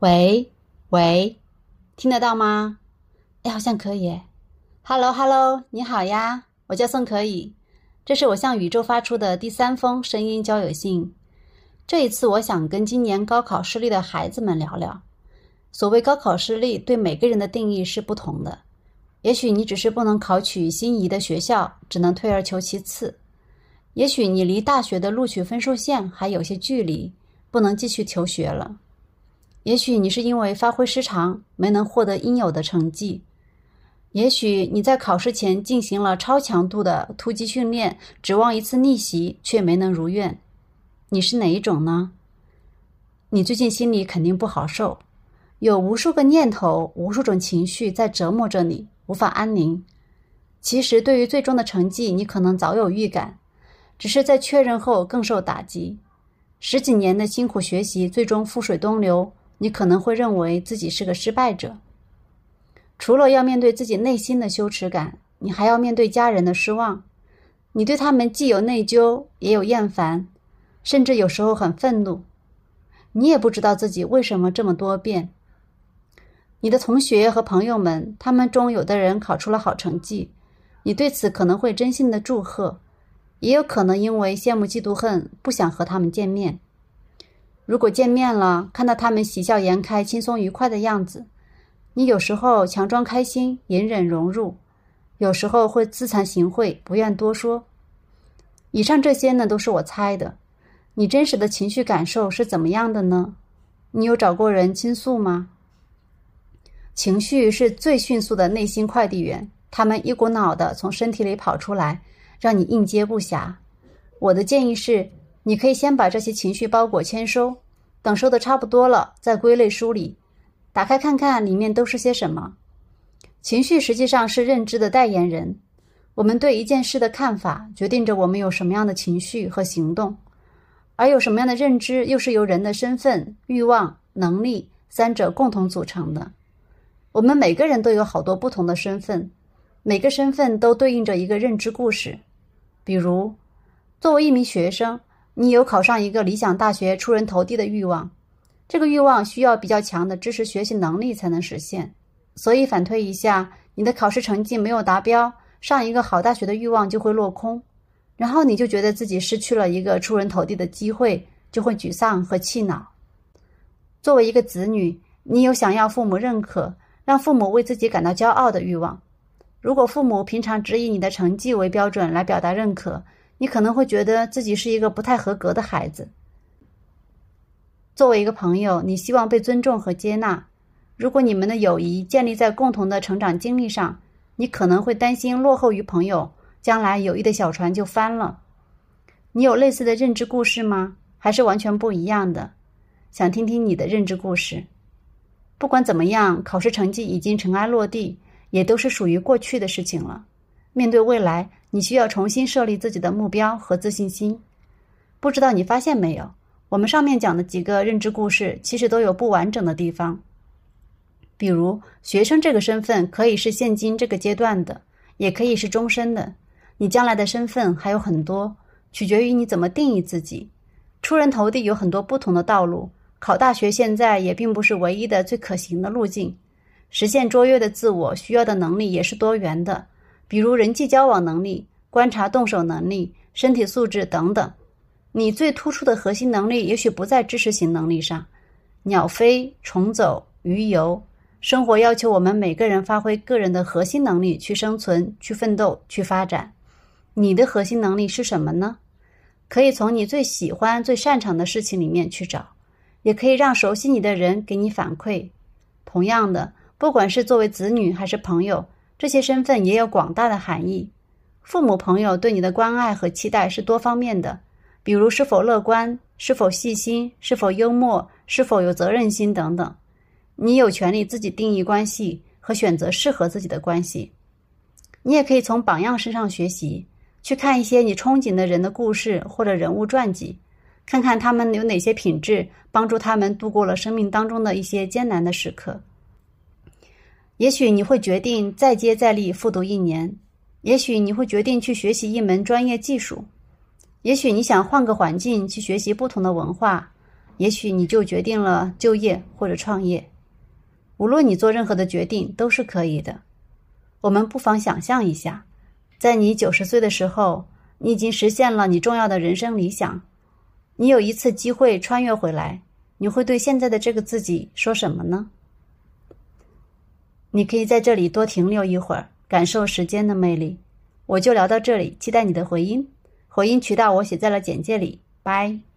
喂喂，听得到吗？哎，好像可以。Hello Hello，你好呀，我叫宋可以，这是我向宇宙发出的第三封声音交友信。这一次，我想跟今年高考失利的孩子们聊聊。所谓高考失利，对每个人的定义是不同的。也许你只是不能考取心仪的学校，只能退而求其次；也许你离大学的录取分数线还有些距离，不能继续求学了。也许你是因为发挥失常，没能获得应有的成绩；也许你在考试前进行了超强度的突击训练，指望一次逆袭，却没能如愿。你是哪一种呢？你最近心里肯定不好受，有无数个念头、无数种情绪在折磨着你，无法安宁。其实，对于最终的成绩，你可能早有预感，只是在确认后更受打击。十几年的辛苦学习，最终覆水东流。你可能会认为自己是个失败者。除了要面对自己内心的羞耻感，你还要面对家人的失望。你对他们既有内疚，也有厌烦，甚至有时候很愤怒。你也不知道自己为什么这么多变。你的同学和朋友们，他们中有的人考出了好成绩，你对此可能会真心的祝贺，也有可能因为羡慕嫉妒恨，不想和他们见面。如果见面了，看到他们喜笑颜开、轻松愉快的样子，你有时候强装开心，隐忍融入；有时候会自惭形秽，不愿多说。以上这些呢，都是我猜的。你真实的情绪感受是怎么样的呢？你有找过人倾诉吗？情绪是最迅速的内心快递员，他们一股脑的从身体里跑出来，让你应接不暇。我的建议是。你可以先把这些情绪包裹签收，等收的差不多了，再归类梳理，打开看看里面都是些什么。情绪实际上是认知的代言人，我们对一件事的看法决定着我们有什么样的情绪和行动，而有什么样的认知又是由人的身份、欲望、能力三者共同组成的。我们每个人都有好多不同的身份，每个身份都对应着一个认知故事。比如，作为一名学生。你有考上一个理想大学、出人头地的欲望，这个欲望需要比较强的知识学习能力才能实现。所以反推一下，你的考试成绩没有达标，上一个好大学的欲望就会落空，然后你就觉得自己失去了一个出人头地的机会，就会沮丧和气恼。作为一个子女，你有想要父母认可、让父母为自己感到骄傲的欲望。如果父母平常只以你的成绩为标准来表达认可，你可能会觉得自己是一个不太合格的孩子。作为一个朋友，你希望被尊重和接纳。如果你们的友谊建立在共同的成长经历上，你可能会担心落后于朋友，将来友谊的小船就翻了。你有类似的认知故事吗？还是完全不一样的？想听听你的认知故事。不管怎么样，考试成绩已经尘埃落地，也都是属于过去的事情了。面对未来。你需要重新设立自己的目标和自信心。不知道你发现没有，我们上面讲的几个认知故事，其实都有不完整的地方。比如，学生这个身份可以是现今这个阶段的，也可以是终身的。你将来的身份还有很多，取决于你怎么定义自己。出人头地有很多不同的道路，考大学现在也并不是唯一的最可行的路径。实现卓越的自我需要的能力也是多元的。比如人际交往能力、观察动手能力、身体素质等等，你最突出的核心能力也许不在知识型能力上。鸟飞、虫走、鱼游，生活要求我们每个人发挥个人的核心能力去生存、去奋斗、去发展。你的核心能力是什么呢？可以从你最喜欢、最擅长的事情里面去找，也可以让熟悉你的人给你反馈。同样的，不管是作为子女还是朋友。这些身份也有广大的含义，父母、朋友对你的关爱和期待是多方面的，比如是否乐观、是否细心、是否幽默、是否有责任心等等。你有权利自己定义关系和选择适合自己的关系。你也可以从榜样身上学习，去看一些你憧憬的人的故事或者人物传记，看看他们有哪些品质帮助他们度过了生命当中的一些艰难的时刻。也许你会决定再接再厉复读一年，也许你会决定去学习一门专业技术，也许你想换个环境去学习不同的文化，也许你就决定了就业或者创业。无论你做任何的决定都是可以的。我们不妨想象一下，在你九十岁的时候，你已经实现了你重要的人生理想，你有一次机会穿越回来，你会对现在的这个自己说什么呢？你可以在这里多停留一会儿，感受时间的魅力。我就聊到这里，期待你的回音。回音渠道我写在了简介里。拜。